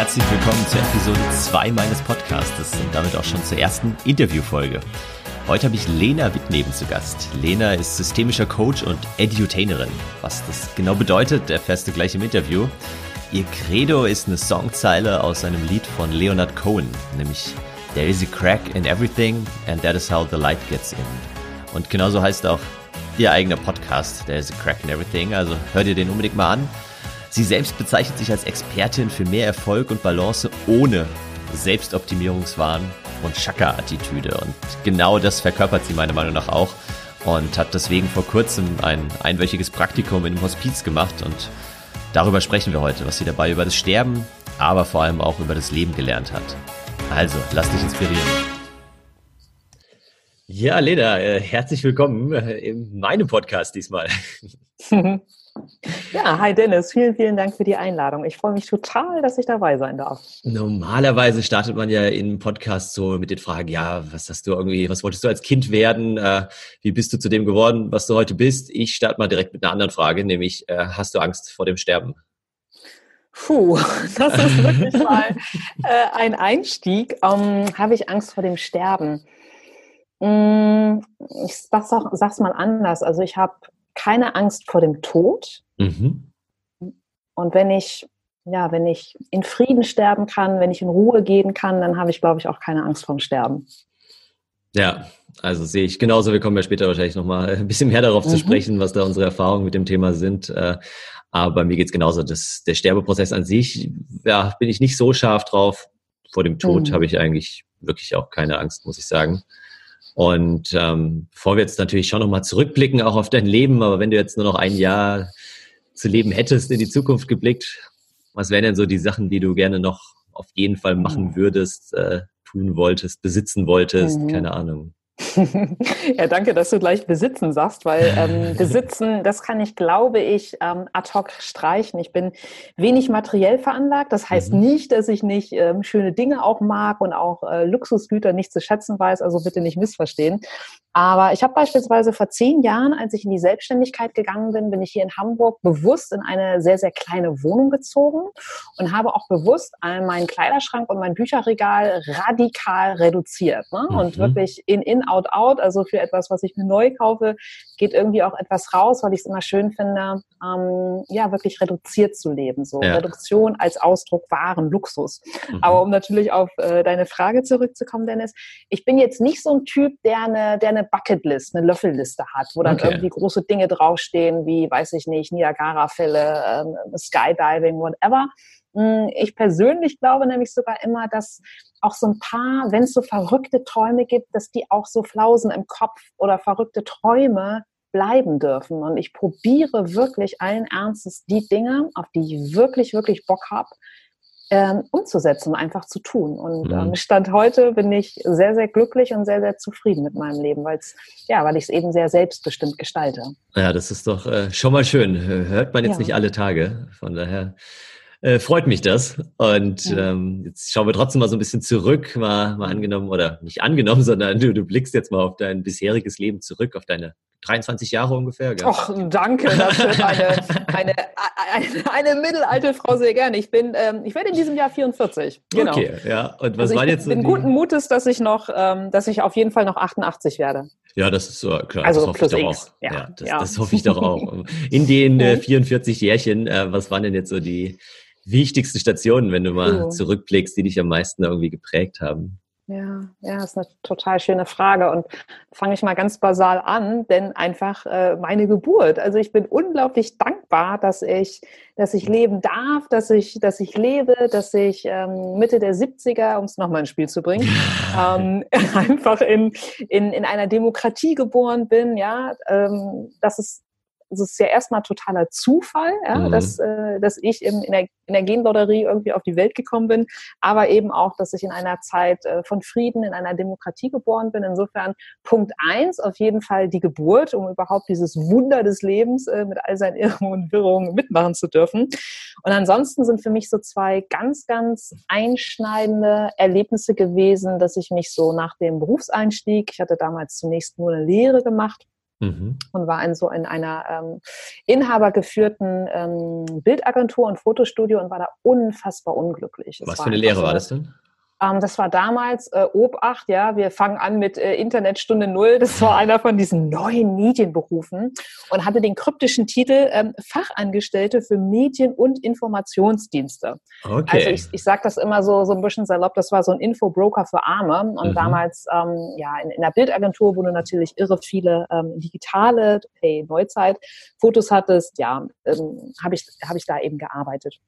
Herzlich willkommen zur Episode 2 meines Podcastes und damit auch schon zur ersten Interviewfolge. Heute habe ich Lena Wittneben zu Gast. Lena ist systemischer Coach und Edutainerin. Was das genau bedeutet, erfährst du gleich im Interview. Ihr Credo ist eine Songzeile aus einem Lied von Leonard Cohen, nämlich There is a crack in everything and that is how the light gets in. Und genauso heißt auch ihr eigener Podcast, There is a crack in everything, also hört ihr den unbedingt mal an. Sie selbst bezeichnet sich als Expertin für mehr Erfolg und Balance ohne Selbstoptimierungswahn und Chakra-Attitüde. Und genau das verkörpert sie meiner Meinung nach auch und hat deswegen vor kurzem ein einwöchiges Praktikum in einem Hospiz gemacht und darüber sprechen wir heute, was sie dabei über das Sterben, aber vor allem auch über das Leben gelernt hat. Also, lass dich inspirieren. Ja, Lena, äh, herzlich willkommen äh, in meinem Podcast diesmal. Ja, hi Dennis, vielen, vielen Dank für die Einladung. Ich freue mich total, dass ich dabei sein darf. Normalerweise startet man ja in Podcast so mit den Fragen, ja, was hast du irgendwie, was wolltest du als Kind werden? Äh, wie bist du zu dem geworden, was du heute bist? Ich starte mal direkt mit einer anderen Frage, nämlich, äh, hast du Angst vor dem Sterben? Puh, das ist wirklich mal äh, ein Einstieg. Ähm, Habe ich Angst vor dem Sterben? Hm, ich sag's, auch, sag's mal anders. Also ich habe keine Angst vor dem Tod. Mhm. Und wenn ich, ja, wenn ich in Frieden sterben kann, wenn ich in Ruhe gehen kann, dann habe ich, glaube ich, auch keine Angst vorm Sterben. Ja, also sehe ich genauso. Wir kommen ja später wahrscheinlich nochmal ein bisschen mehr darauf mhm. zu sprechen, was da unsere Erfahrungen mit dem Thema sind. Äh, aber mir geht's genauso. Das, der Sterbeprozess an sich, ja, bin ich nicht so scharf drauf. Vor dem Tod mhm. habe ich eigentlich wirklich auch keine Angst, muss ich sagen. Und ähm, bevor wir jetzt natürlich schon nochmal zurückblicken, auch auf dein Leben, aber wenn du jetzt nur noch ein Jahr zu leben hättest, in die Zukunft geblickt, was wären denn so die Sachen, die du gerne noch auf jeden Fall machen mhm. würdest, äh, tun wolltest, besitzen wolltest, mhm. keine Ahnung? ja, danke, dass du gleich besitzen sagst, weil ähm, besitzen, das kann ich, glaube ich, ähm, ad hoc streichen. Ich bin wenig materiell veranlagt. Das heißt mhm. nicht, dass ich nicht ähm, schöne Dinge auch mag und auch äh, Luxusgüter nicht zu schätzen weiß. Also bitte nicht missverstehen. Aber ich habe beispielsweise vor zehn Jahren, als ich in die Selbstständigkeit gegangen bin, bin ich hier in Hamburg bewusst in eine sehr, sehr kleine Wohnung gezogen und habe auch bewusst meinen Kleiderschrank und mein Bücherregal radikal reduziert. Ne? Mhm. Und wirklich in, in, out, out. Also für etwas, was ich mir neu kaufe, geht irgendwie auch etwas raus, weil ich es immer schön finde, ähm, ja, wirklich reduziert zu leben. So ja. Reduktion als Ausdruck wahren Luxus. Mhm. Aber um natürlich auf äh, deine Frage zurückzukommen, Dennis, ich bin jetzt nicht so ein Typ, der eine, der eine eine Bucketlist, eine Löffelliste hat, wo dann okay. irgendwie große Dinge draufstehen, wie, weiß ich nicht, Niagara-Fälle, ähm, Skydiving, whatever. Hm, ich persönlich glaube nämlich sogar immer, dass auch so ein paar, wenn es so verrückte Träume gibt, dass die auch so Flausen im Kopf oder verrückte Träume bleiben dürfen. Und ich probiere wirklich allen Ernstes die Dinge, auf die ich wirklich, wirklich Bock habe, ähm, umzusetzen, einfach zu tun. Und mhm. ähm, Stand heute bin ich sehr, sehr glücklich und sehr, sehr zufrieden mit meinem Leben, weil es, ja, weil ich es eben sehr selbstbestimmt gestalte. Ja, das ist doch äh, schon mal schön. Hört man jetzt ja. nicht alle Tage. Von daher äh, freut mich das. Und ja. ähm, jetzt schauen wir trotzdem mal so ein bisschen zurück, mal, mal angenommen, oder nicht angenommen, sondern du, du blickst jetzt mal auf dein bisheriges Leben zurück, auf deine 23 Jahre ungefähr. Gell? Och, danke, das wird eine, eine, eine, eine mittelalte Frau sehr gerne. Ich bin, ähm, ich werde in diesem Jahr 44. Genau. Okay, ja. Und was also waren jetzt so? Ich bin guten Mutes, dass ich noch, ähm, dass ich auf jeden Fall noch 88 werde. Ja, das ist so klar. Also das hoffe plus ich doch X. auch. Ja, ja, das, ja. das hoffe ich doch auch. In den äh, 44 Jährchen, äh, was waren denn jetzt so die wichtigsten Stationen, wenn du mal oh. zurückblickst, die dich am meisten irgendwie geprägt haben? Ja, ja, ist eine total schöne Frage. Und fange ich mal ganz basal an, denn einfach äh, meine Geburt. Also ich bin unglaublich dankbar, dass ich, dass ich leben darf, dass ich, dass ich lebe, dass ich ähm, Mitte der 70er, um es nochmal ins Spiel zu bringen, ähm, einfach in, in, in einer Demokratie geboren bin, ja, ähm, dass es es ist ja erstmal totaler Zufall, ja, mhm. dass, äh, dass ich im, in, der, in der Genlotterie irgendwie auf die Welt gekommen bin, aber eben auch, dass ich in einer Zeit äh, von Frieden, in einer Demokratie geboren bin. Insofern Punkt eins auf jeden Fall die Geburt, um überhaupt dieses Wunder des Lebens äh, mit all seinen Irrungen und Wirrungen mitmachen zu dürfen. Und ansonsten sind für mich so zwei ganz, ganz einschneidende Erlebnisse gewesen, dass ich mich so nach dem Berufseinstieg, ich hatte damals zunächst nur eine Lehre gemacht, mhm. und war in so in einer ähm, inhabergeführten ähm, Bildagentur und Fotostudio und war da unfassbar unglücklich. Es Was für eine Lehre so, war das denn? Ähm, das war damals äh, Obacht, ja, wir fangen an mit äh, Internetstunde Null. Das war einer von diesen neuen Medienberufen und hatte den kryptischen Titel ähm, Fachangestellte für Medien- und Informationsdienste. Okay. Also ich, ich sage das immer so, so ein bisschen salopp, das war so ein Infobroker für Arme. Und mhm. damals, ähm, ja, in, in der Bildagentur, wo du natürlich irre viele ähm, digitale, hey, Neuzeit, Fotos hattest, ja, ähm, habe ich, hab ich da eben gearbeitet.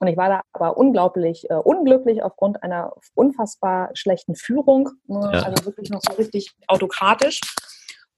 Und ich war da aber unglaublich äh, unglücklich aufgrund einer unfassbar schlechten Führung. Ne? Ja. Also wirklich noch so richtig autokratisch.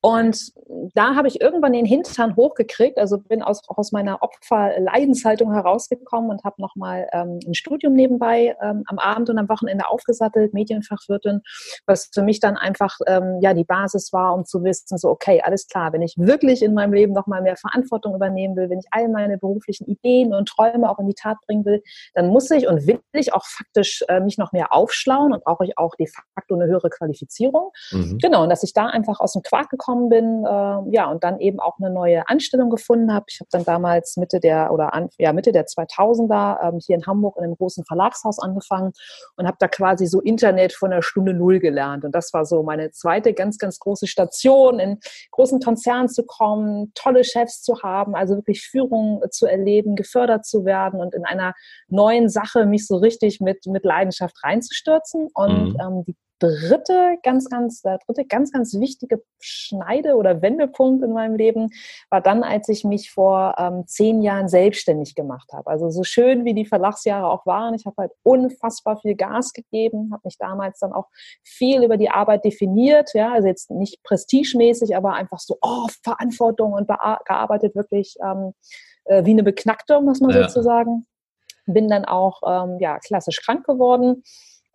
Und da habe ich irgendwann den Hintern hochgekriegt, also bin aus, auch aus meiner Opferleidenshaltung herausgekommen und habe nochmal ähm, ein Studium nebenbei ähm, am Abend und am Wochenende aufgesattelt, Medienfachwirtin, was für mich dann einfach ähm, ja die Basis war, um zu wissen, so okay, alles klar, wenn ich wirklich in meinem Leben nochmal mehr Verantwortung übernehmen will, wenn ich all meine beruflichen Ideen und Träume auch in die Tat bringen will, dann muss ich und will ich auch faktisch äh, mich noch mehr aufschlauen und brauche ich auch de facto eine höhere Qualifizierung. Mhm. Genau, und dass ich da einfach aus dem Quark gekommen gekommen bin, äh, ja, und dann eben auch eine neue Anstellung gefunden habe. Ich habe dann damals Mitte der oder an, ja, Mitte der 2000er ähm, hier in Hamburg in einem großen Verlagshaus angefangen und habe da quasi so Internet von der Stunde Null gelernt. Und das war so meine zweite ganz, ganz große Station, in großen Konzernen zu kommen, tolle Chefs zu haben, also wirklich Führung zu erleben, gefördert zu werden und in einer neuen Sache mich so richtig mit, mit Leidenschaft reinzustürzen. Und mhm. ähm, die dritte ganz, ganz, der dritte ganz, ganz wichtige Schneide- oder Wendepunkt in meinem Leben war dann, als ich mich vor ähm, zehn Jahren selbstständig gemacht habe. Also so schön wie die Verlagsjahre auch waren, ich habe halt unfassbar viel Gas gegeben, habe mich damals dann auch viel über die Arbeit definiert, ja, also jetzt nicht prestigemäßig, aber einfach so, oh, Verantwortung und gearbeitet wirklich ähm, äh, wie eine Beknackte, muss man ja. sozusagen. Bin dann auch ähm, ja, klassisch krank geworden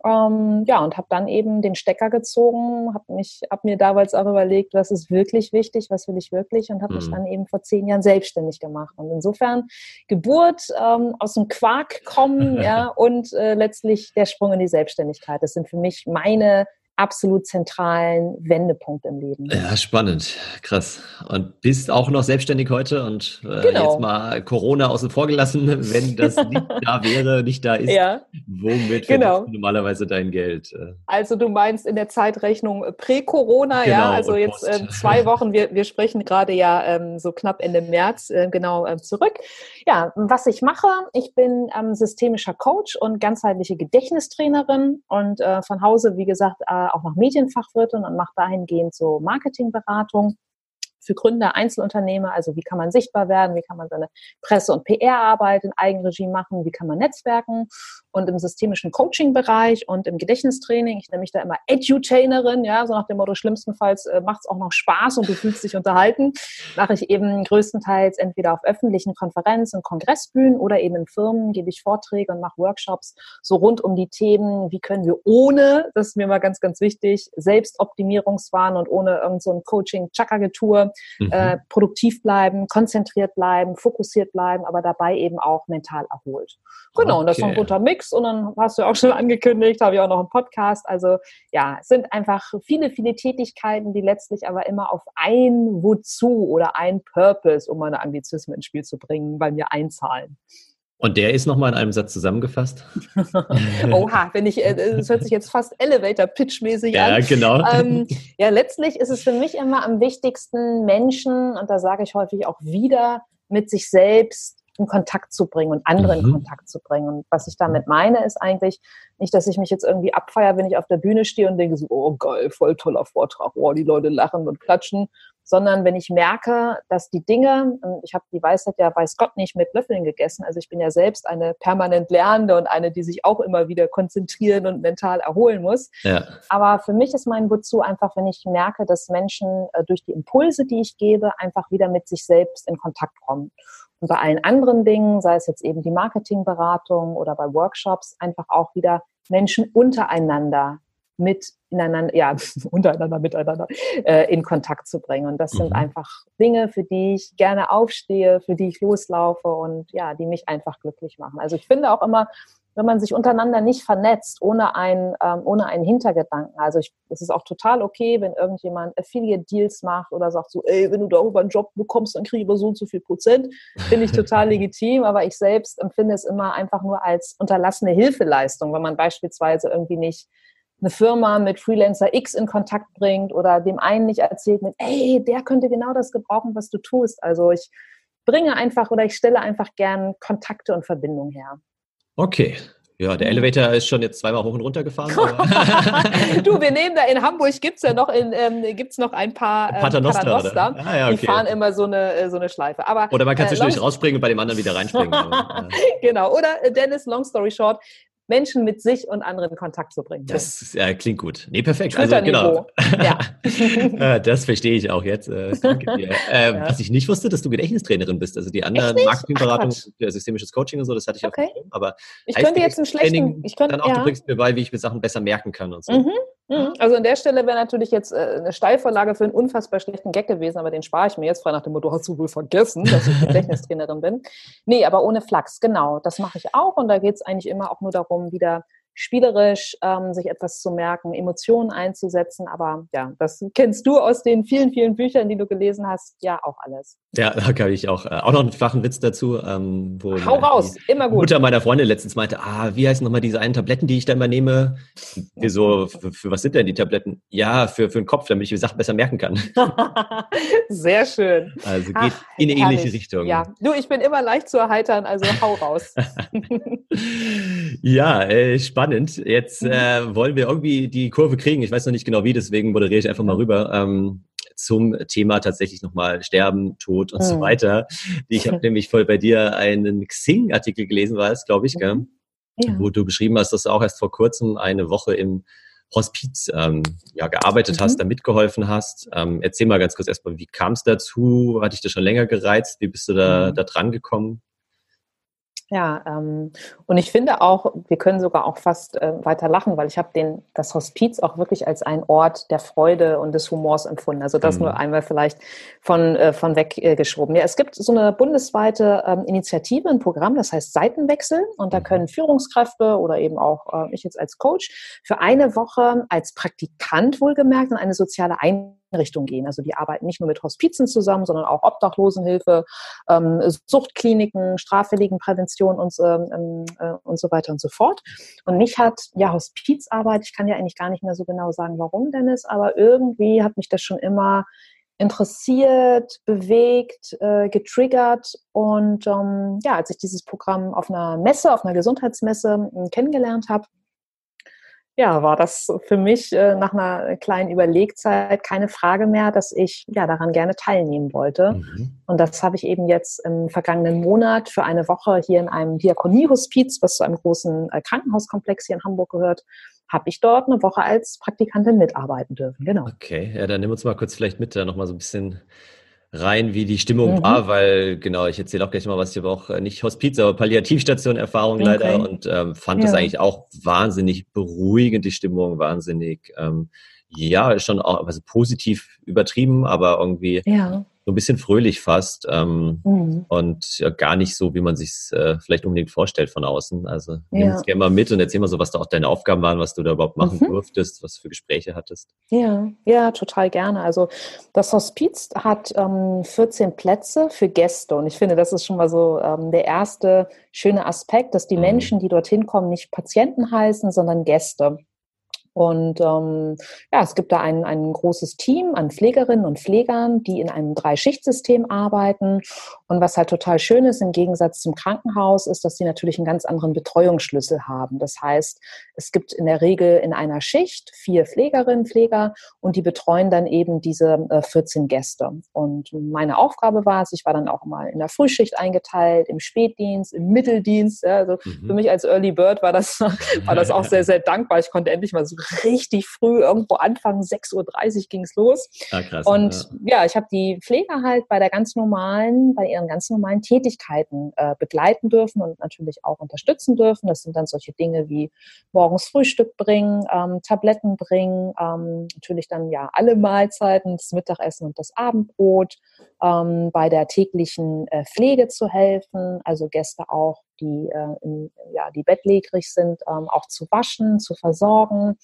ähm, ja, und habe dann eben den Stecker gezogen, habe mich, habe mir damals auch überlegt, was ist wirklich wichtig, was will ich wirklich und habe mhm. mich dann eben vor zehn Jahren selbstständig gemacht. Und insofern Geburt ähm, aus dem Quark kommen, ja, und äh, letztlich der Sprung in die Selbstständigkeit. Das sind für mich meine absolut zentralen Wendepunkt im Leben. Ja, spannend, krass. Und bist auch noch selbstständig heute und äh, genau. jetzt mal Corona außen vor gelassen, wenn das nicht da wäre, nicht da ist, ja. womit genau. du normalerweise dein Geld? Äh? Also du meinst in der Zeitrechnung prä-Corona, genau, ja, also jetzt äh, zwei Wochen, wir, wir sprechen gerade ja ähm, so knapp Ende März äh, genau äh, zurück. Ja, was ich mache, ich bin ähm, systemischer Coach und ganzheitliche Gedächtnistrainerin und äh, von Hause, wie gesagt, auch noch Medienfachwirtin und mache dahingehend so Marketingberatung für Gründer, Einzelunternehmer, also wie kann man sichtbar werden, wie kann man seine Presse- und PR-Arbeit in Eigenregie machen, wie kann man netzwerken und im systemischen Coaching-Bereich und im Gedächtnistraining, ich nenne mich da immer Edutainerin, ja, so nach dem Motto, schlimmstenfalls äh, macht es auch noch Spaß und du fühlst dich unterhalten, mache ich eben größtenteils entweder auf öffentlichen Konferenzen, Kongressbühnen oder eben in Firmen, gebe ich Vorträge und mache Workshops so rund um die Themen, wie können wir ohne, das ist mir mal ganz, ganz wichtig, Selbstoptimierungswahn und ohne irgend so ein Coaching-Chaka-Getue mhm. äh, produktiv bleiben, konzentriert bleiben, fokussiert bleiben, aber dabei eben auch mental erholt. Genau, okay. und das ist ein guter Mix und dann hast du auch schon angekündigt, habe ich auch noch einen Podcast. Also ja, es sind einfach viele, viele Tätigkeiten, die letztlich aber immer auf ein Wozu oder ein Purpose, um meine Anglizismen ins Spiel zu bringen, bei mir einzahlen. Und der ist nochmal in einem Satz zusammengefasst. Oha, wenn ich, äh, das hört sich jetzt fast Elevator-Pitch-mäßig ja, an. Ja, genau. Ähm, ja, letztlich ist es für mich immer am wichtigsten, Menschen, und da sage ich häufig auch wieder, mit sich selbst in Kontakt zu bringen und andere mhm. in Kontakt zu bringen. Und was ich damit meine, ist eigentlich nicht, dass ich mich jetzt irgendwie abfeiere, wenn ich auf der Bühne stehe und denke so, oh geil, voll toller Vortrag, oh, die Leute lachen und klatschen, sondern wenn ich merke, dass die Dinge, ich habe die Weisheit ja weiß Gott nicht mit Löffeln gegessen, also ich bin ja selbst eine permanent Lernende und eine, die sich auch immer wieder konzentrieren und mental erholen muss. Ja. Aber für mich ist mein Wozu einfach, wenn ich merke, dass Menschen äh, durch die Impulse, die ich gebe, einfach wieder mit sich selbst in Kontakt kommen. Und bei allen anderen Dingen, sei es jetzt eben die Marketingberatung oder bei Workshops, einfach auch wieder Menschen untereinander mit ineinander, ja, untereinander, miteinander äh, in Kontakt zu bringen. Und das mhm. sind einfach Dinge, für die ich gerne aufstehe, für die ich loslaufe und ja, die mich einfach glücklich machen. Also ich finde auch immer, wenn man sich untereinander nicht vernetzt, ohne einen, ähm, ohne einen Hintergedanken. Also ich, es ist auch total okay, wenn irgendjemand Affiliate-Deals macht oder sagt so, ey, wenn du darüber einen Job bekommst, dann kriege ich aber so und so viel Prozent. Finde ich total legitim, aber ich selbst empfinde es immer einfach nur als unterlassene Hilfeleistung, wenn man beispielsweise irgendwie nicht eine Firma mit Freelancer X in Kontakt bringt oder dem einen nicht erzählt mit, ey, der könnte genau das gebrauchen, was du tust. Also ich bringe einfach oder ich stelle einfach gern Kontakte und Verbindungen her. Okay. Ja, der Elevator ist schon jetzt zweimal hoch und runter gefahren. du, wir nehmen da in Hamburg, gibt es ja noch, in, ähm, gibt's noch ein paar ähm, Paternoster. Paternoster. Ah, ja, okay. Die fahren immer so eine, äh, so eine Schleife. Aber, oder man kann äh, zwischendurch rausspringen und bei dem anderen wieder reinspringen. Genau. Oder äh, Dennis, long story short, Menschen mit sich und anderen in Kontakt zu bringen. Das ja, klingt gut. Nee, perfekt. Also genau. Ja. Äh, das verstehe ich auch jetzt. Äh, danke dir. Äh, ja. Was ich nicht wusste, dass du Gedächtnistrainerin bist. Also die anderen Marketingberatung, systemisches Coaching und so, das hatte ich okay. auch. Aber ich könnte jetzt einen schlechten, ich könnte dann auch, ja. du bringst mir bei, wie ich mir Sachen besser merken kann und so. Mhm. Mhm. Also an der Stelle wäre natürlich jetzt äh, eine Steilvorlage für einen unfassbar schlechten Gag gewesen, aber den spare ich mir jetzt frei nach dem Motto, hast du wohl vergessen, dass ich Gedächtnistrainerin bin. Nee, aber ohne Flachs, genau. Das mache ich auch und da geht es eigentlich immer auch nur darum, wieder spielerisch ähm, sich etwas zu merken, Emotionen einzusetzen. Aber ja, das kennst du aus den vielen, vielen Büchern, die du gelesen hast, ja auch alles. Ja, da kann ich auch. Äh, auch noch einen flachen Witz dazu. Ähm, wo Hau raus, immer gut. Mutter meiner Freundin letztens meinte, ah, wie heißen nochmal diese einen Tabletten, die ich da immer nehme? Wieso, für, für, was sind denn die Tabletten? Ja, für, für den Kopf, damit ich die Sachen besser merken kann. Sehr schön. Also geht Ach, in eine ähnliche Richtung. Ja, du, ich bin immer leicht zu erheitern, also hau raus. ja, äh, spannend spannend. Jetzt mhm. äh, wollen wir irgendwie die Kurve kriegen. Ich weiß noch nicht genau wie, deswegen moderiere ich einfach mal rüber. Ähm, zum Thema tatsächlich nochmal Sterben, Tod und mhm. so weiter. Ich habe nämlich voll bei dir einen Xing-Artikel gelesen, war es, glaube ich, gell? Ja. wo du beschrieben hast, dass du auch erst vor kurzem eine Woche im Hospiz ähm, ja, gearbeitet mhm. hast, da mitgeholfen hast. Ähm, erzähl mal ganz kurz erstmal, wie kam es dazu? Hat dich das schon länger gereizt? Wie bist du da, mhm. da dran gekommen? Ja, ähm, und ich finde auch, wir können sogar auch fast äh, weiter lachen, weil ich habe den das Hospiz auch wirklich als einen Ort der Freude und des Humors empfunden. Also das mhm. nur einmal vielleicht von äh, von weg äh. Ja, es gibt so eine bundesweite ähm, Initiative, ein Programm, das heißt Seitenwechsel, und da mhm. können Führungskräfte oder eben auch äh, ich jetzt als Coach für eine Woche als Praktikant wohlgemerkt in eine soziale Einrichtung Richtung gehen. Also die arbeiten nicht nur mit Hospizen zusammen, sondern auch Obdachlosenhilfe, ähm, Suchtkliniken, Straffälligenprävention und, ähm, äh, und so weiter und so fort. Und mich hat ja Hospizarbeit, ich kann ja eigentlich gar nicht mehr so genau sagen, warum Dennis, aber irgendwie hat mich das schon immer interessiert, bewegt, äh, getriggert. Und ähm, ja, als ich dieses Programm auf einer Messe, auf einer Gesundheitsmesse äh, kennengelernt habe, ja, war das für mich äh, nach einer kleinen Überlegzeit keine Frage mehr, dass ich ja daran gerne teilnehmen wollte. Mhm. Und das habe ich eben jetzt im vergangenen Monat für eine Woche hier in einem Diakoniehospiz, was zu einem großen äh, Krankenhauskomplex hier in Hamburg gehört, habe ich dort eine Woche als Praktikantin mitarbeiten dürfen. Genau. Okay, ja, dann nimm uns mal kurz vielleicht mit, da nochmal so ein bisschen rein, wie die Stimmung mhm. war, weil genau, ich erzähle auch gleich mal was, ich habe auch äh, nicht Hospiz, aber Palliativstation-Erfahrung okay. leider und ähm, fand ja. das eigentlich auch wahnsinnig beruhigend, die Stimmung, wahnsinnig, ähm, ja, schon auch also positiv übertrieben, aber irgendwie ja so ein bisschen fröhlich fast ähm, mhm. und ja, gar nicht so, wie man sich äh, vielleicht unbedingt vorstellt von außen. Also nimm ja. uns gerne mal mit und erzähl mal so, was da auch deine Aufgaben waren, was du da überhaupt machen mhm. durftest, was du für Gespräche hattest. Ja, ja, total gerne. Also das Hospiz hat ähm, 14 Plätze für Gäste und ich finde, das ist schon mal so ähm, der erste schöne Aspekt, dass die mhm. Menschen, die dorthin kommen, nicht Patienten heißen, sondern Gäste. Und ähm, ja, es gibt da ein, ein großes Team an Pflegerinnen und Pflegern, die in einem Dreischichtsystem arbeiten. Und was halt total schön ist im Gegensatz zum Krankenhaus, ist, dass sie natürlich einen ganz anderen Betreuungsschlüssel haben. Das heißt, es gibt in der Regel in einer Schicht vier Pflegerinnen, Pfleger und die betreuen dann eben diese äh, 14 Gäste. Und meine Aufgabe war es, ich war dann auch mal in der Frühschicht eingeteilt, im Spätdienst, im Mitteldienst. Ja, also mhm. für mich als Early Bird war das, war das auch sehr, sehr dankbar. Ich konnte endlich mal so richtig früh, irgendwo Anfang 6.30 Uhr ging es los. Ah, krass, und ja, ja ich habe die Pfleger halt bei der ganz normalen, bei ihren ganz normalen Tätigkeiten äh, begleiten dürfen und natürlich auch unterstützen dürfen. Das sind dann solche Dinge wie morgens Frühstück bringen, ähm, Tabletten bringen, ähm, natürlich dann ja alle Mahlzeiten, das Mittagessen und das Abendbrot, ähm, bei der täglichen äh, Pflege zu helfen, also Gäste auch, die, äh, in, ja, die bettlägerig sind, ähm, auch zu waschen, zu versorgen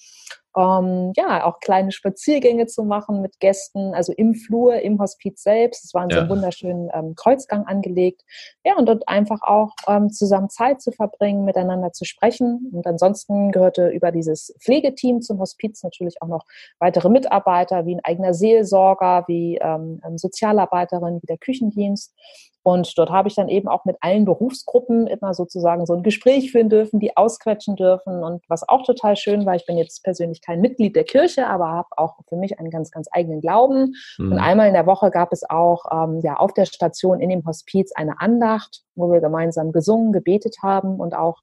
ähm, ja, auch kleine Spaziergänge zu machen mit Gästen, also im Flur, im Hospiz selbst. Es war in ja. so einem wunderschönen ähm, Kreuzgang angelegt. Ja, und dort einfach auch ähm, zusammen Zeit zu verbringen, miteinander zu sprechen. Und ansonsten gehörte über dieses Pflegeteam zum Hospiz natürlich auch noch weitere Mitarbeiter, wie ein eigener Seelsorger, wie ähm, Sozialarbeiterin, wie der Küchendienst. Und dort habe ich dann eben auch mit allen Berufsgruppen immer sozusagen so ein Gespräch führen dürfen, die ausquetschen dürfen. Und was auch total schön war, ich bin jetzt persönlich kein Mitglied der Kirche, aber habe auch für mich einen ganz, ganz eigenen Glauben. Mhm. Und einmal in der Woche gab es auch ähm, ja auf der Station in dem Hospiz eine Andacht, wo wir gemeinsam gesungen, gebetet haben und auch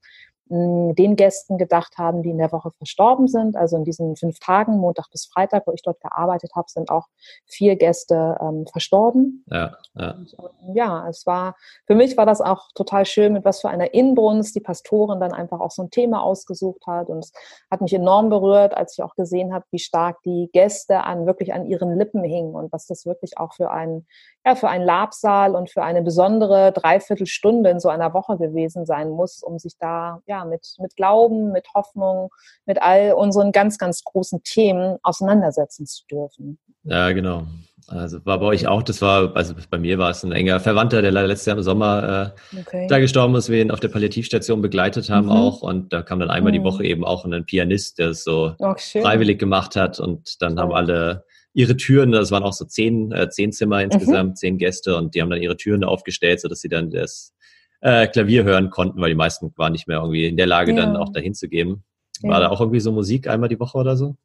den Gästen gedacht haben, die in der Woche verstorben sind. Also in diesen fünf Tagen, Montag bis Freitag, wo ich dort gearbeitet habe, sind auch vier Gäste ähm, verstorben. Ja, ja. Und, ähm, ja, es war, für mich war das auch total schön, mit was für einer Inbrunst die Pastorin dann einfach auch so ein Thema ausgesucht hat. Und es hat mich enorm berührt, als ich auch gesehen habe, wie stark die Gäste an, wirklich an ihren Lippen hingen und was das wirklich auch für einen, ja, für einen Labsaal und für eine besondere Dreiviertelstunde in so einer Woche gewesen sein muss, um sich da, ja, mit, mit Glauben, mit Hoffnung, mit all unseren ganz, ganz großen Themen auseinandersetzen zu dürfen. Ja, genau. Also war bei euch auch, das war, also bei mir war es ein enger Verwandter, der leider letztes Jahr im Sommer äh, okay. da gestorben ist, wir ihn auf der Palliativstation begleitet haben mhm. auch. Und da kam dann einmal mhm. die Woche eben auch ein Pianist, der es so oh, freiwillig gemacht hat. Und dann haben alle ihre Türen, das waren auch so zehn, äh, zehn Zimmer mhm. insgesamt, mhm. zehn Gäste und die haben dann ihre Türen aufgestellt, sodass sie dann das äh, Klavier hören konnten, weil die meisten waren nicht mehr irgendwie in der Lage, ja. dann auch dahin zu geben. War ja. da auch irgendwie so Musik einmal die Woche oder so?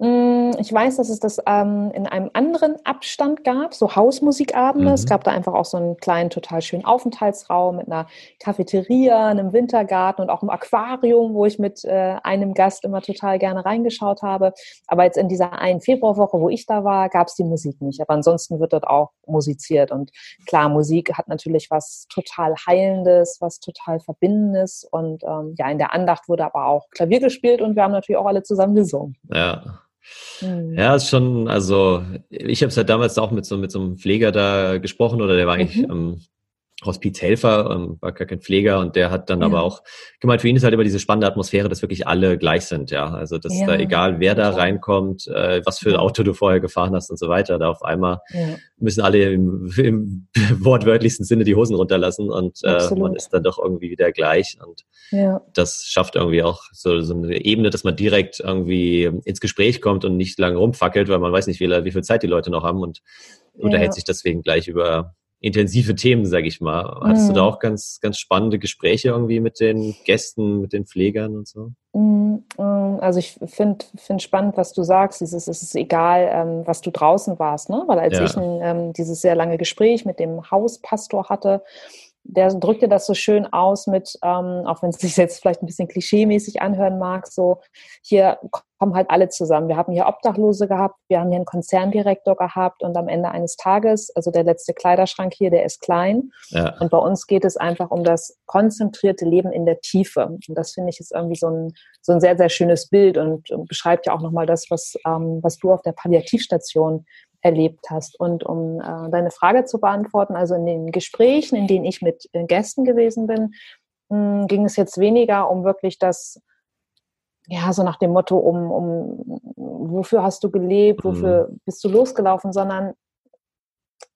Mm, ich weiß, dass es das ähm, in einem anderen Abstand gab, so Hausmusikabende. Mhm. Es gab da einfach auch so einen kleinen, total schönen Aufenthaltsraum mit einer Cafeteria, einem Wintergarten und auch einem Aquarium, wo ich mit äh, einem Gast immer total gerne reingeschaut habe. Aber jetzt in dieser einen Februarwoche, wo ich da war, gab es die Musik nicht. Aber ansonsten wird dort auch musiziert. Und klar, Musik hat natürlich was total Heilendes, was total Verbindendes. Und ähm, ja, in der Andacht wurde aber auch Klavier gespielt und wir haben natürlich auch alle zusammen gesungen. Ja. Mhm. Ja, ist schon, also ich habe es ja halt damals auch mit so, mit so einem Pfleger da gesprochen oder der war eigentlich mhm. ähm, Hospizhelfer, ähm, war gar kein Pfleger und der hat dann ja. aber auch gemeint, für ihn ist halt immer diese spannende Atmosphäre, dass wirklich alle gleich sind, ja. Also dass ja. da egal wer da reinkommt, äh, was für ein Auto du vorher gefahren hast und so weiter, da auf einmal ja. müssen alle im, im wortwörtlichsten Sinne die Hosen runterlassen und äh, man ist dann doch irgendwie wieder gleich und das schafft irgendwie auch so, so eine Ebene, dass man direkt irgendwie ins Gespräch kommt und nicht lange rumfackelt, weil man weiß nicht, wie, wie viel Zeit die Leute noch haben und unterhält sich deswegen gleich über intensive Themen, sag ich mal. Hattest mhm. du da mhm. auch ganz, ganz spannende Gespräche irgendwie mit den Gästen, mit den Pflegern und so? Mhm, ähm, also ich finde find spannend, was du sagst. Dieses, es ist egal, ähm, was du draußen warst, ne? Weil als ja. ich ein, ähm, dieses sehr lange Gespräch mit dem Hauspastor hatte, der drückte das so schön aus mit, ähm, auch wenn es sich jetzt vielleicht ein bisschen klischeemäßig anhören mag, so hier kommen halt alle zusammen. Wir haben hier Obdachlose gehabt, wir haben hier einen Konzerndirektor gehabt und am Ende eines Tages, also der letzte Kleiderschrank hier, der ist klein. Ja. Und bei uns geht es einfach um das konzentrierte Leben in der Tiefe. Und das finde ich ist irgendwie so ein, so ein sehr, sehr schönes Bild und, und beschreibt ja auch nochmal das, was, ähm, was du auf der Palliativstation erlebt hast. Und um äh, deine Frage zu beantworten, also in den Gesprächen, in denen ich mit äh, Gästen gewesen bin, mh, hm, ging es jetzt weniger um wirklich das, ja, so nach dem Motto, um, um wofür hast du gelebt, wofür mhm. bist du losgelaufen, sondern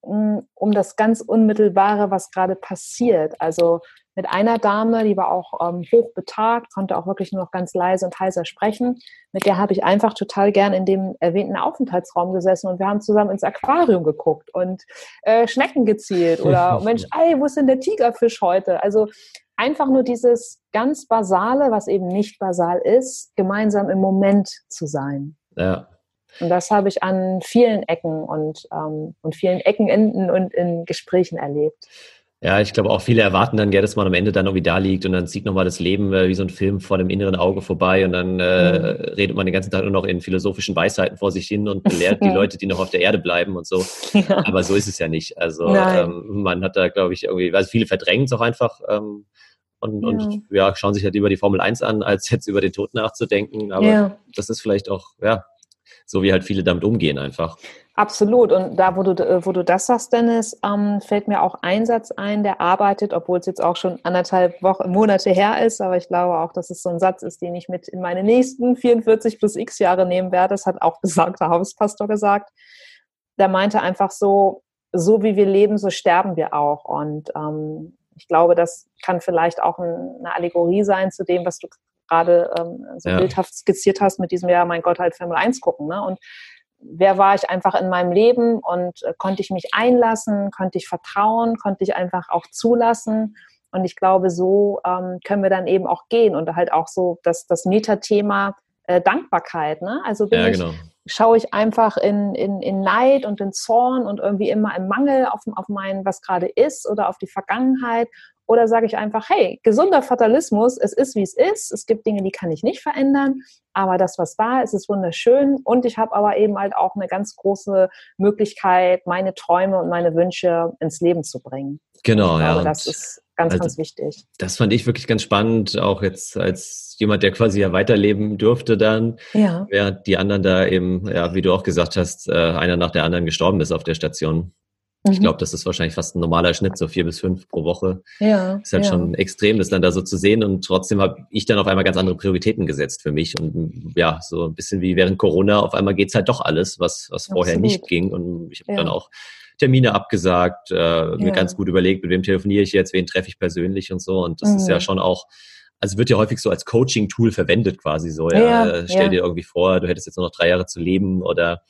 um das ganz Unmittelbare, was gerade passiert. Also mit einer Dame, die war auch ähm, hoch betagt, konnte auch wirklich nur noch ganz leise und heiser sprechen. Mit der habe ich einfach total gern in dem erwähnten Aufenthaltsraum gesessen und wir haben zusammen ins Aquarium geguckt und äh, Schnecken gezielt oder Mensch, ey, wo ist denn der Tigerfisch heute? Also einfach nur dieses ganz Basale, was eben nicht basal ist, gemeinsam im Moment zu sein. Ja. Und das habe ich an vielen Ecken und, ähm, und vielen Eckenenden und in Gesprächen erlebt. Ja, ich glaube auch viele erwarten dann ja, dass man am Ende dann irgendwie da liegt und dann sieht nochmal das Leben äh, wie so ein Film vor dem inneren Auge vorbei und dann äh, mhm. redet man den ganzen Tag nur noch in philosophischen Weisheiten vor sich hin und belehrt die Leute, die noch auf der Erde bleiben und so. Ja. Aber so ist es ja nicht. Also ähm, man hat da, glaube ich, irgendwie, also viele verdrängen es auch einfach ähm, und, ja. und ja, schauen sich halt lieber die Formel 1 an, als jetzt über den Tod nachzudenken. Aber ja. das ist vielleicht auch, ja, so wie halt viele damit umgehen einfach. Absolut. Und da, wo du, wo du das sagst, Dennis, ähm, fällt mir auch ein Satz ein, der arbeitet, obwohl es jetzt auch schon anderthalb Wochen, Monate her ist. Aber ich glaube auch, dass es so ein Satz ist, den ich mit in meine nächsten 44 plus x Jahre nehmen werde. Das hat auch besagter Hauspastor gesagt. Der meinte einfach so, so wie wir leben, so sterben wir auch. Und ähm, ich glaube, das kann vielleicht auch eine Allegorie sein zu dem, was du gerade ähm, so ja. bildhaft skizziert hast mit diesem, ja, mein Gott, halt Formel 1 gucken. Ne? Und wer war ich einfach in meinem Leben und äh, konnte ich mich einlassen, konnte ich vertrauen, konnte ich einfach auch zulassen. Und ich glaube, so ähm, können wir dann eben auch gehen und halt auch so das, das Metathema äh, Dankbarkeit. Ne? Also bin ja, genau. ich, schaue ich einfach in, in, in Neid und in Zorn und irgendwie immer im Mangel auf, auf mein, was gerade ist oder auf die Vergangenheit oder sage ich einfach, hey, gesunder Fatalismus, es ist, wie es ist. Es gibt Dinge, die kann ich nicht verändern, aber das, was da ist, ist wunderschön. Und ich habe aber eben halt auch eine ganz große Möglichkeit, meine Träume und meine Wünsche ins Leben zu bringen. Genau, ja. Das ist ganz, also, ganz wichtig. Das fand ich wirklich ganz spannend, auch jetzt als jemand, der quasi ja weiterleben durfte dann, ja. während die anderen da eben, ja, wie du auch gesagt hast, äh, einer nach der anderen gestorben ist auf der Station. Ich mhm. glaube, das ist wahrscheinlich fast ein normaler Schnitt, so vier bis fünf pro Woche. Ja. Ist halt ja. schon extrem, das dann da so zu sehen. Und trotzdem habe ich dann auf einmal ganz andere Prioritäten gesetzt für mich. Und ja, so ein bisschen wie während Corona, auf einmal geht's halt doch alles, was, was vorher nicht ging. Und ich habe ja. dann auch Termine abgesagt, äh, ja. mir ganz gut überlegt, mit wem telefoniere ich jetzt, wen treffe ich persönlich und so. Und das mhm. ist ja mhm. schon auch, also wird ja häufig so als Coaching-Tool verwendet quasi so. Ja, ja stell dir irgendwie vor, du hättest jetzt nur noch drei Jahre zu leben oder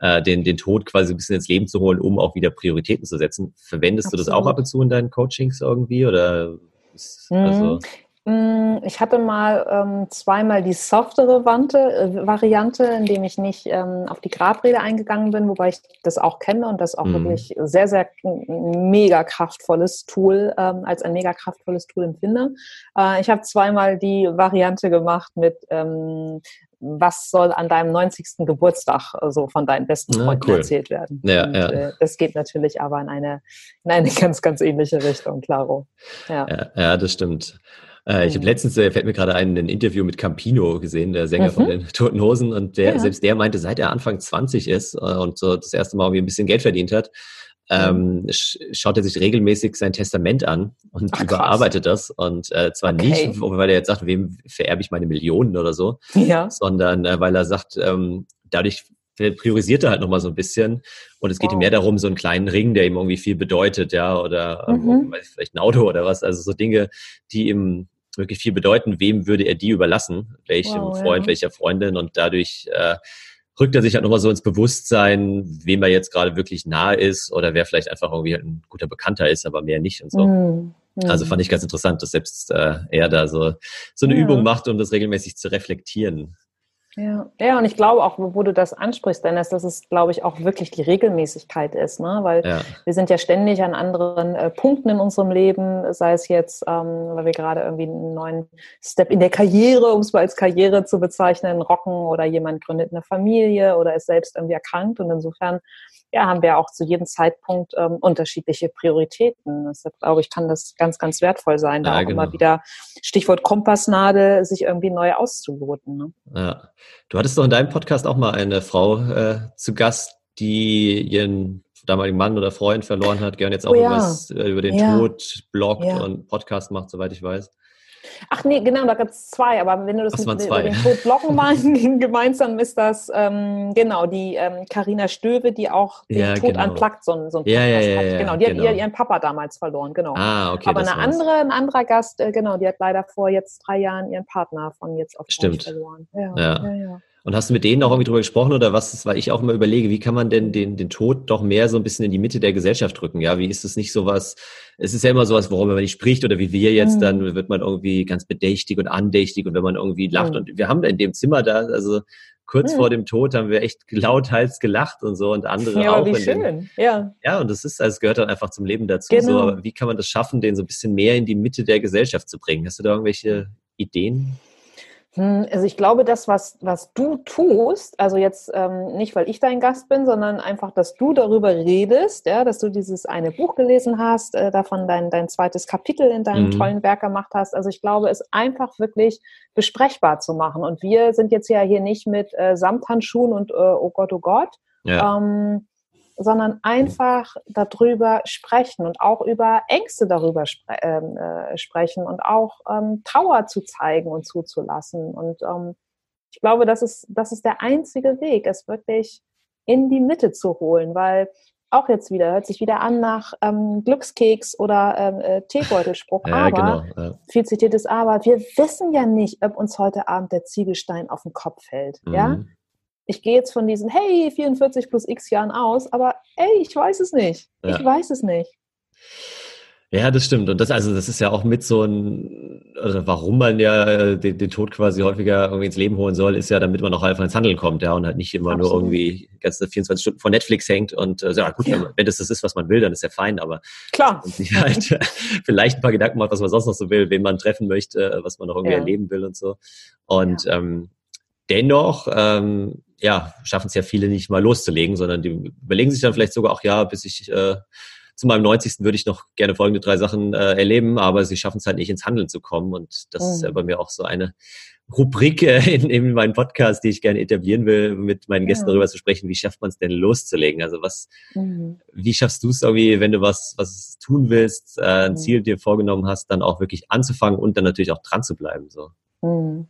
äh, den, den Tod quasi ein bisschen ins Leben zu holen, um auch wieder Prioritäten zu setzen. Verwendest Absolut. du das auch ab und zu in deinen Coachings irgendwie? Oder ist, mhm. also mm, ich hatte mal ähm, zweimal die softere Wante, äh, Variante, indem ich nicht ähm, auf die Grabrede eingegangen bin, wobei ich das auch kenne und das auch mhm. wirklich sehr, sehr mega kraftvolles Tool, ähm, als ein mega kraftvolles Tool empfinde. Äh, ich habe zweimal die Variante gemacht mit ähm, was soll an deinem 90. Geburtstag äh, so von deinen besten Freunden ja, cool. erzählt werden. Ja, und, ja. Äh, das geht natürlich aber in eine, in eine ganz, ganz ähnliche Richtung, klaro. Ja, ja, ja das stimmt. Äh, ich habe mhm. letztens, äh, fällt mir gerade ein, ein Interview mit Campino gesehen, der Sänger mhm. von den Toten Hosen. Und der, ja. selbst der meinte, seit er Anfang 20 ist und so das erste Mal irgendwie ein bisschen Geld verdient hat, ähm, schaut er sich regelmäßig sein Testament an und Ach, überarbeitet das. Und äh, zwar okay. nicht, weil er jetzt sagt, wem vererbe ich meine Millionen oder so, ja. sondern äh, weil er sagt, ähm, dadurch priorisiert er halt nochmal so ein bisschen. Und es geht wow. ihm mehr darum, so einen kleinen Ring, der ihm irgendwie viel bedeutet, ja, oder ähm, mhm. vielleicht ein Auto oder was. Also so Dinge, die ihm wirklich viel bedeuten. Wem würde er die überlassen? Welchem wow, Freund, ja. welcher Freundin? Und dadurch äh, rückt er sich halt nochmal so ins Bewusstsein, wem er jetzt gerade wirklich nahe ist oder wer vielleicht einfach irgendwie ein guter Bekannter ist, aber mehr nicht und so. Mhm. Also fand ich ganz interessant, dass selbst äh, er da so, so eine ja. Übung macht, um das regelmäßig zu reflektieren. Ja. ja, und ich glaube auch, wo du das ansprichst, Dennis, dass es, glaube ich, auch wirklich die Regelmäßigkeit ist, ne? weil ja. wir sind ja ständig an anderen äh, Punkten in unserem Leben, sei es jetzt, ähm, weil wir gerade irgendwie einen neuen Step in der Karriere, um es mal als Karriere zu bezeichnen, rocken oder jemand gründet eine Familie oder ist selbst irgendwie erkrankt und insofern ja, haben wir auch zu jedem Zeitpunkt ähm, unterschiedliche Prioritäten. Deshalb glaube ich, kann das ganz, ganz wertvoll sein, da ja, auch genau. immer wieder, Stichwort Kompassnadel, sich irgendwie neu auszuloten. Ne? Ja. Du hattest doch in deinem Podcast auch mal eine Frau äh, zu Gast, die ihren damaligen Mann oder Freund verloren hat, gerne jetzt auch oh, ja. was, äh, über den ja. Tod bloggt und Podcast macht, soweit ich weiß. Ach nee, genau, da gibt es zwei, aber wenn du das mit, mit den Todblocken gemeinsam ist das, ähm, genau, die Karina ähm, Stöwe, die auch den ja, Tod genau. anplagt, so, so ein Podcast ja, ja, ja, hat. Genau, die genau. hat ihren Papa damals verloren, genau. Ah, okay, aber eine andere, ein anderer Gast, äh, genau, die hat leider vor jetzt drei Jahren ihren Partner von jetzt auf Stimmt. verloren. Ja. ja, ja. Und hast du mit denen auch irgendwie drüber gesprochen oder was ist, weil ich auch immer überlege, wie kann man denn den, den Tod doch mehr so ein bisschen in die Mitte der Gesellschaft rücken? Ja, wie ist es nicht sowas, es ist ja immer sowas, worüber man nicht spricht oder wie wir jetzt, mhm. dann wird man irgendwie ganz bedächtig und andächtig und wenn man irgendwie lacht mhm. und wir haben da in dem Zimmer da, also kurz hm. vor dem Tod haben wir echt lauthals gelacht und so und andere ja, auch. Wie schön, den, ja. Ja, und das ist, also es gehört dann einfach zum Leben dazu. Genau. So, aber wie kann man das schaffen, den so ein bisschen mehr in die Mitte der Gesellschaft zu bringen? Hast du da irgendwelche Ideen? Hm, also ich glaube, das, was, was du tust, also jetzt ähm, nicht, weil ich dein Gast bin, sondern einfach, dass du darüber redest, ja, dass du dieses eine Buch gelesen hast, äh, davon dein, dein zweites Kapitel in deinem mhm. tollen Werk gemacht hast. Also ich glaube, es einfach wirklich besprechbar zu machen. Und wir sind jetzt ja hier nicht mit äh, Samthandschuhen und äh, oh Gott, oh Gott, ja. ähm, sondern einfach darüber sprechen und auch über Ängste darüber spre ähm, äh, sprechen und auch ähm, Trauer zu zeigen und zuzulassen. Und ähm, ich glaube, das ist, das ist der einzige Weg, es wirklich in die Mitte zu holen, weil auch jetzt wieder, hört sich wieder an nach ähm, Glückskeks oder ähm, äh, Teebeutelspruch. Ja, aber, genau, ja. viel zitiertes Aber, wir wissen ja nicht, ob uns heute Abend der Ziegelstein auf den Kopf fällt. Mhm. Ja? Ich gehe jetzt von diesen, hey, 44 plus x Jahren aus, aber ey, ich weiß es nicht. Ja. Ich weiß es nicht. Ja, das stimmt. Und das, also, das ist ja auch mit so ein, also warum man ja äh, den, den Tod quasi häufiger irgendwie ins Leben holen soll, ist ja, damit man auch einfach ins Handeln kommt, ja, und halt nicht immer Absolut. nur irgendwie ganze 24 Stunden vor Netflix hängt und, äh, ja, gut, ja. wenn das das ist, was man will, dann ist ja fein, aber. Klar. Sich halt vielleicht ein paar Gedanken macht, was man sonst noch so will, wen man treffen möchte, was man noch irgendwie ja. erleben will und so. Und, ja. ähm, dennoch, ähm, ja, schaffen es ja viele nicht mal loszulegen, sondern die überlegen sich dann vielleicht sogar auch, ja, bis ich äh, zu meinem 90. würde ich noch gerne folgende drei Sachen äh, erleben, aber sie schaffen es halt nicht ins Handeln zu kommen. Und das mhm. ist ja mhm. bei mir auch so eine Rubrik äh, in, in meinem Podcast, die ich gerne etablieren will, mit meinen Gästen ja. darüber zu sprechen, wie schafft man es denn loszulegen? Also was, mhm. wie schaffst du es irgendwie, wenn du was, was tun willst, äh, ein mhm. Ziel dir vorgenommen hast, dann auch wirklich anzufangen und dann natürlich auch dran zu bleiben? So. Mhm.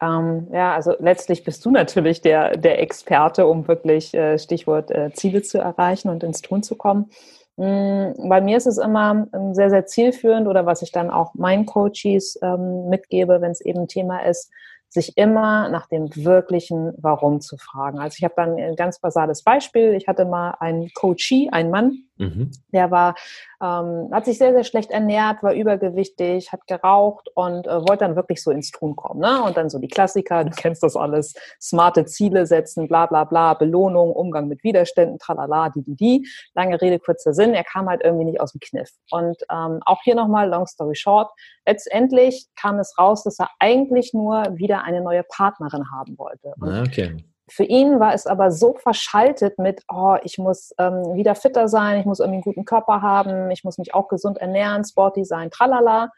Ähm, ja, also letztlich bist du natürlich der, der Experte, um wirklich äh, Stichwort äh, Ziele zu erreichen und ins Tun zu kommen. Mhm, bei mir ist es immer ähm, sehr, sehr zielführend oder was ich dann auch meinen Coaches ähm, mitgebe, wenn es eben Thema ist, sich immer nach dem wirklichen Warum zu fragen. Also ich habe dann ein ganz basales Beispiel. Ich hatte mal einen Coachee, einen Mann, mhm. der war ähm, hat sich sehr, sehr schlecht ernährt, war übergewichtig, hat geraucht und äh, wollte dann wirklich so ins Tun kommen. Ne? Und dann so die Klassiker, du kennst das alles, smarte Ziele setzen, bla bla bla, Belohnung, Umgang mit Widerständen, tralala, die, die, die. Lange Rede, kurzer Sinn, er kam halt irgendwie nicht aus dem Kniff. Und ähm, auch hier nochmal, long story short, letztendlich kam es raus, dass er eigentlich nur wieder eine neue Partnerin haben wollte. Und ah, okay. Für ihn war es aber so verschaltet mit, oh, ich muss ähm, wieder fitter sein, ich muss irgendwie einen guten Körper haben, ich muss mich auch gesund ernähren, Sportdesign, tralala.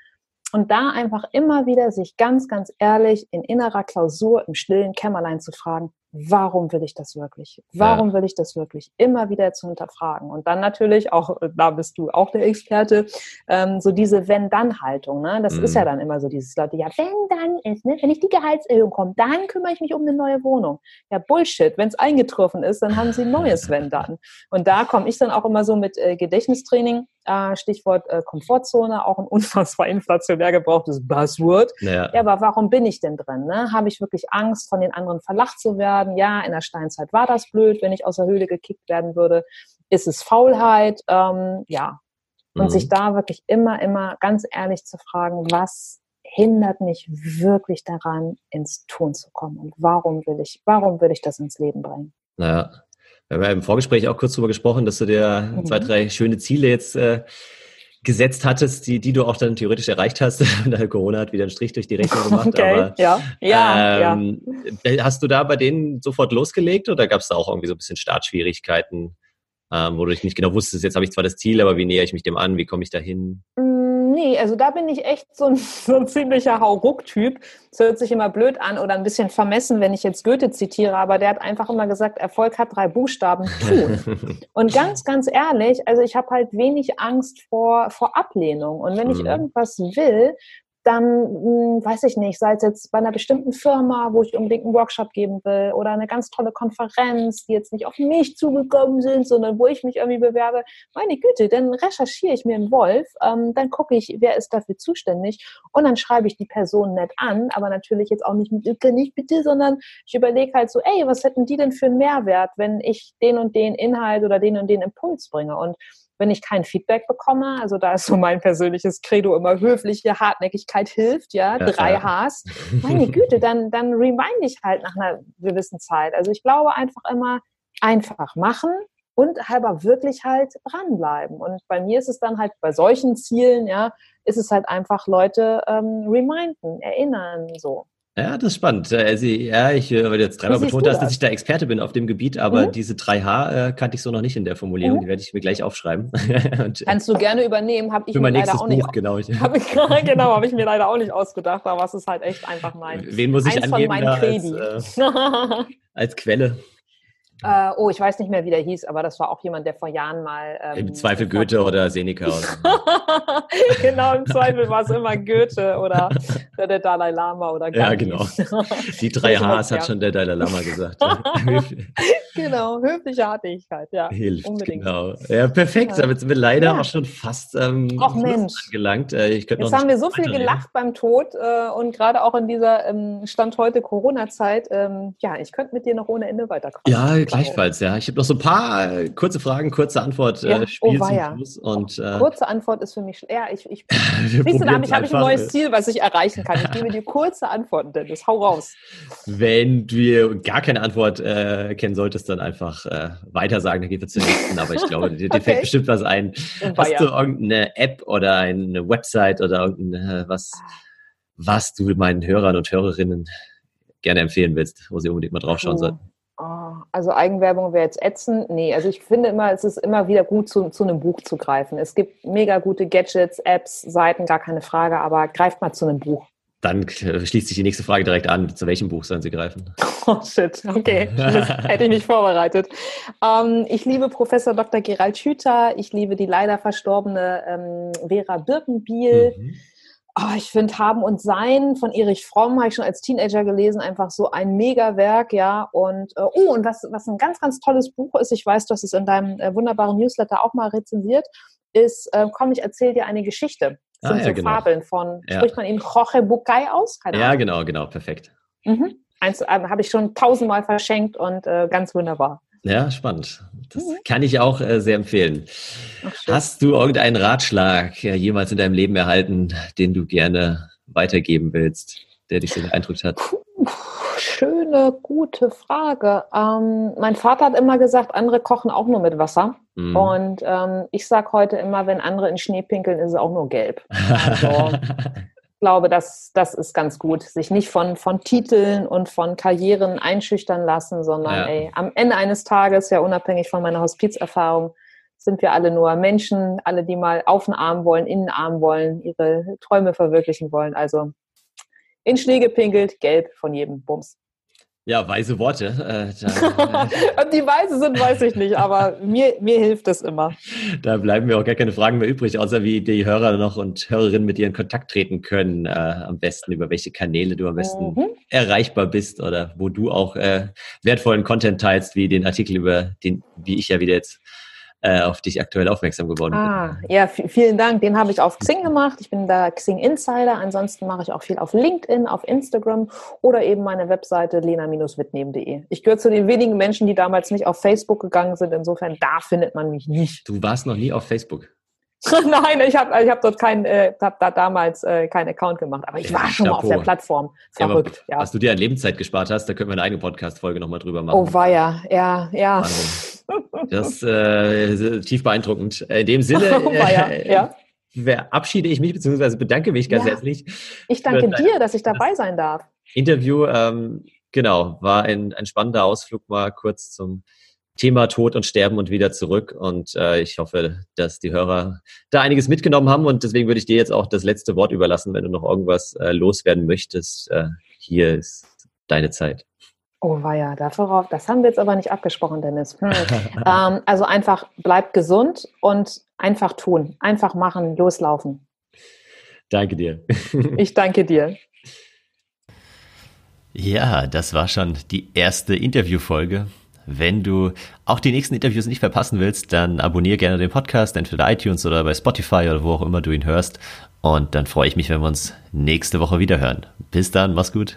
Und da einfach immer wieder sich ganz, ganz ehrlich in innerer Klausur im stillen Kämmerlein zu fragen, warum will ich das wirklich? Warum ja. will ich das wirklich? Immer wieder zu hinterfragen. Und dann natürlich, auch da bist du auch der Experte, ähm, so diese Wenn-Dann-Haltung. Ne? Das mhm. ist ja mhm. dann immer so dieses Leute, ja, wenn dann ist, ne? wenn ich die Gehaltserhöhung komme, dann kümmere ich mich um eine neue Wohnung. Ja, Bullshit. Wenn es eingetroffen ist, dann haben sie ein neues Wenn-Dann. Und da komme ich dann auch immer so mit äh, Gedächtnistraining, äh, Stichwort äh, Komfortzone, auch ein unfassbar inflationär gebrauchtes Buzzword. Ja. ja, aber warum bin ich denn drin? Ne? Habe ich wirklich Angst, von den anderen verlacht zu werden? ja, in der Steinzeit war das blöd, wenn ich aus der Höhle gekickt werden würde. Ist es Faulheit? Ähm, ja. Und mhm. sich da wirklich immer, immer ganz ehrlich zu fragen, was hindert mich wirklich daran, ins Tun zu kommen? Und warum will ich, warum will ich das ins Leben bringen? Naja, wir haben ja im Vorgespräch auch kurz darüber gesprochen, dass du dir mhm. zwei, drei schöne Ziele jetzt äh, gesetzt hattest, die, die du auch dann theoretisch erreicht hast. Corona hat wieder einen Strich durch die Rechnung gemacht. Okay, aber, ja. Ja, ähm, ja. Hast du da bei denen sofort losgelegt oder gab es da auch irgendwie so ein bisschen Startschwierigkeiten, ähm, wo du nicht genau wusstest, jetzt habe ich zwar das Ziel, aber wie nähere ich mich dem an, wie komme ich da hin? Mhm nee, also da bin ich echt so ein, so ein ziemlicher Hauruck-Typ. Es hört sich immer blöd an oder ein bisschen vermessen, wenn ich jetzt Goethe zitiere, aber der hat einfach immer gesagt, Erfolg hat drei Buchstaben, tun. Und ganz, ganz ehrlich, also ich habe halt wenig Angst vor, vor Ablehnung. Und wenn ich mhm. irgendwas will, dann hm, weiß ich nicht, sei es jetzt bei einer bestimmten Firma, wo ich unbedingt einen Workshop geben will oder eine ganz tolle Konferenz, die jetzt nicht auf mich zugekommen sind, sondern wo ich mich irgendwie bewerbe, meine Güte, dann recherchiere ich mir einen Wolf, ähm, dann gucke ich, wer ist dafür zuständig und dann schreibe ich die Person nett an, aber natürlich jetzt auch nicht mit nicht bitte, sondern ich überlege halt so, ey, was hätten die denn für einen Mehrwert, wenn ich den und den Inhalt oder den und den Impuls bringe? Und wenn ich kein Feedback bekomme, also da ist so mein persönliches Credo immer höfliche Hartnäckigkeit hilft, ja, ja drei ja. Hs. Meine Güte, dann, dann remind ich halt nach einer gewissen Zeit. Also ich glaube einfach immer, einfach machen und halber wirklich halt dranbleiben. Und bei mir ist es dann halt bei solchen Zielen, ja, ist es halt einfach Leute ähm, reminden, erinnern, so. Ja, das ist spannend. Also, ja, ich, äh, weil du jetzt dreimal betont hast, dass ich da Experte bin auf dem Gebiet, aber mhm. diese 3H äh, kannte ich so noch nicht in der Formulierung. Mhm. Die werde ich mir gleich aufschreiben. Und, Kannst du gerne übernehmen, habe ich mir leider auch nicht. Buch, genau, hab ich, genau, habe ich mir leider auch nicht ausgedacht, aber es ist halt echt einfach mein. Wen muss ich angeben als, äh, als Quelle? Äh, oh, ich weiß nicht mehr, wie der hieß, aber das war auch jemand, der vor Jahren mal. Ähm, Im Zweifel Goethe oder Seneca. Oder genau, im Zweifel war es immer Goethe oder der Dalai Lama oder Gandhi. Ja, genau. Die drei Hs hat schon der Dalai Lama gesagt. genau, höfliche Artigkeit, ja. Hilft, unbedingt. genau. Ja, perfekt. Damit sind wir leider ja. auch schon fast ähm, Och, Mensch. angelangt. Äh, ich Jetzt haben wir so viel gelacht beim Tod äh, und gerade auch in dieser ähm, Stand heute Corona-Zeit. Ähm, ja, ich könnte mit dir noch ohne Ende weiterkommen. Ja, Gleichfalls, ja. Ich habe noch so ein paar äh, kurze Fragen, kurze Antwort. Äh, ja. Spiel oh, ja. Und, äh, kurze Antwort ist für mich, ja, ich, ich, damit habe ich ein neues Ziel, was ich erreichen kann. Ich gebe dir kurze Antworten, Dennis. Hau raus. Wenn du gar keine Antwort äh, kennen solltest, dann einfach äh, weiter sagen, dann gehen wir zur nächsten. Aber ich glaube, dir, dir okay. fällt bestimmt was ein. Oh, Hast du irgendeine App oder eine Website oder irgendein was, was du meinen Hörern und Hörerinnen gerne empfehlen willst, wo sie unbedingt mal draufschauen oh. sollten? Oh, also Eigenwerbung wäre jetzt ätzend. Nee, also ich finde immer, es ist immer wieder gut, zu, zu einem Buch zu greifen. Es gibt mega gute Gadgets, Apps, Seiten, gar keine Frage, aber greift mal zu einem Buch. Dann schließt sich die nächste Frage direkt an. Zu welchem Buch sollen Sie greifen? Oh shit, okay. Das hätte ich nicht vorbereitet. Ähm, ich liebe Professor Dr. Gerald Hüther. Ich liebe die leider verstorbene ähm, Vera Birkenbiel. Mhm. Oh, ich finde Haben und Sein von Erich Fromm habe ich schon als Teenager gelesen, einfach so ein Megawerk, ja. Und äh, oh, und was, was ein ganz, ganz tolles Buch ist, ich weiß, du hast es in deinem äh, wunderbaren Newsletter auch mal rezensiert, ist, äh, komm, ich erzähle dir eine Geschichte. Das ah, sind ja, so genau. Fabeln von, ja. spricht man ihn Jorge Bucay aus? Keine ja, Ahnung. genau, genau, perfekt. Mhm. Eins äh, habe ich schon tausendmal verschenkt und äh, ganz wunderbar. Ja, spannend. Das mhm. kann ich auch äh, sehr empfehlen. Hast du irgendeinen Ratschlag äh, jemals in deinem Leben erhalten, den du gerne weitergeben willst, der dich so beeindruckt hat? Schöne, gute Frage. Ähm, mein Vater hat immer gesagt, andere kochen auch nur mit Wasser. Mhm. Und ähm, ich sage heute immer, wenn andere in Schnee pinkeln, ist es auch nur gelb. Also, glaube, das, das ist ganz gut. Sich nicht von, von Titeln und von Karrieren einschüchtern lassen, sondern ja. ey, am Ende eines Tages, ja unabhängig von meiner Hospizerfahrung, sind wir alle nur Menschen, alle, die mal auf den Arm wollen, in den Arm wollen, ihre Träume verwirklichen wollen. Also in Schnee gepinkelt, gelb von jedem Bums. Ja, weise Worte. Äh, da, Ob die weise sind, weiß ich nicht, aber mir, mir hilft das immer. Da bleiben mir auch gar keine Fragen mehr übrig, außer wie die Hörer noch und Hörerinnen mit dir in Kontakt treten können. Äh, am besten über welche Kanäle du am besten mhm. erreichbar bist oder wo du auch äh, wertvollen Content teilst, wie den Artikel über den, wie ich ja wieder jetzt äh, auf dich aktuell aufmerksam geworden ah, bin. Ja, vielen Dank. Den habe ich auf Xing gemacht. Ich bin da Xing Insider. Ansonsten mache ich auch viel auf LinkedIn, auf Instagram oder eben meine Webseite lena-wittnehmen.de. Ich gehöre zu den wenigen Menschen, die damals nicht auf Facebook gegangen sind. Insofern, da findet man mich nicht. Du warst noch nie auf Facebook? Nein, ich habe ich hab dort keinen, äh, hab da damals äh, keinen Account gemacht, aber ich war schon mal auf der Plattform. Verrückt, ja, ja. Was du dir an Lebenszeit gespart hast, da können wir eine eigene Podcast-Folge nochmal drüber machen. Oh weia, ja, ja. Das äh, tief beeindruckend. In dem Sinne oh, äh, ja. verabschiede ich mich, beziehungsweise bedanke mich ganz ja. herzlich. Ich danke dir, dass ich dabei sein darf. Interview, ähm, genau, war ein, ein spannender Ausflug mal kurz zum Thema Tod und Sterben und wieder zurück. Und äh, ich hoffe, dass die Hörer da einiges mitgenommen haben. Und deswegen würde ich dir jetzt auch das letzte Wort überlassen, wenn du noch irgendwas äh, loswerden möchtest. Äh, hier ist deine Zeit. Oh weia, darauf, das haben wir jetzt aber nicht abgesprochen, Dennis. Hm. ähm, also einfach bleib gesund und einfach tun, einfach machen, loslaufen. Danke dir. ich danke dir. Ja, das war schon die erste Interviewfolge wenn du auch die nächsten Interviews nicht verpassen willst, dann abonniere gerne den Podcast, entweder iTunes oder bei Spotify oder wo auch immer du ihn hörst. Und dann freue ich mich, wenn wir uns nächste Woche wieder hören. Bis dann, mach's gut.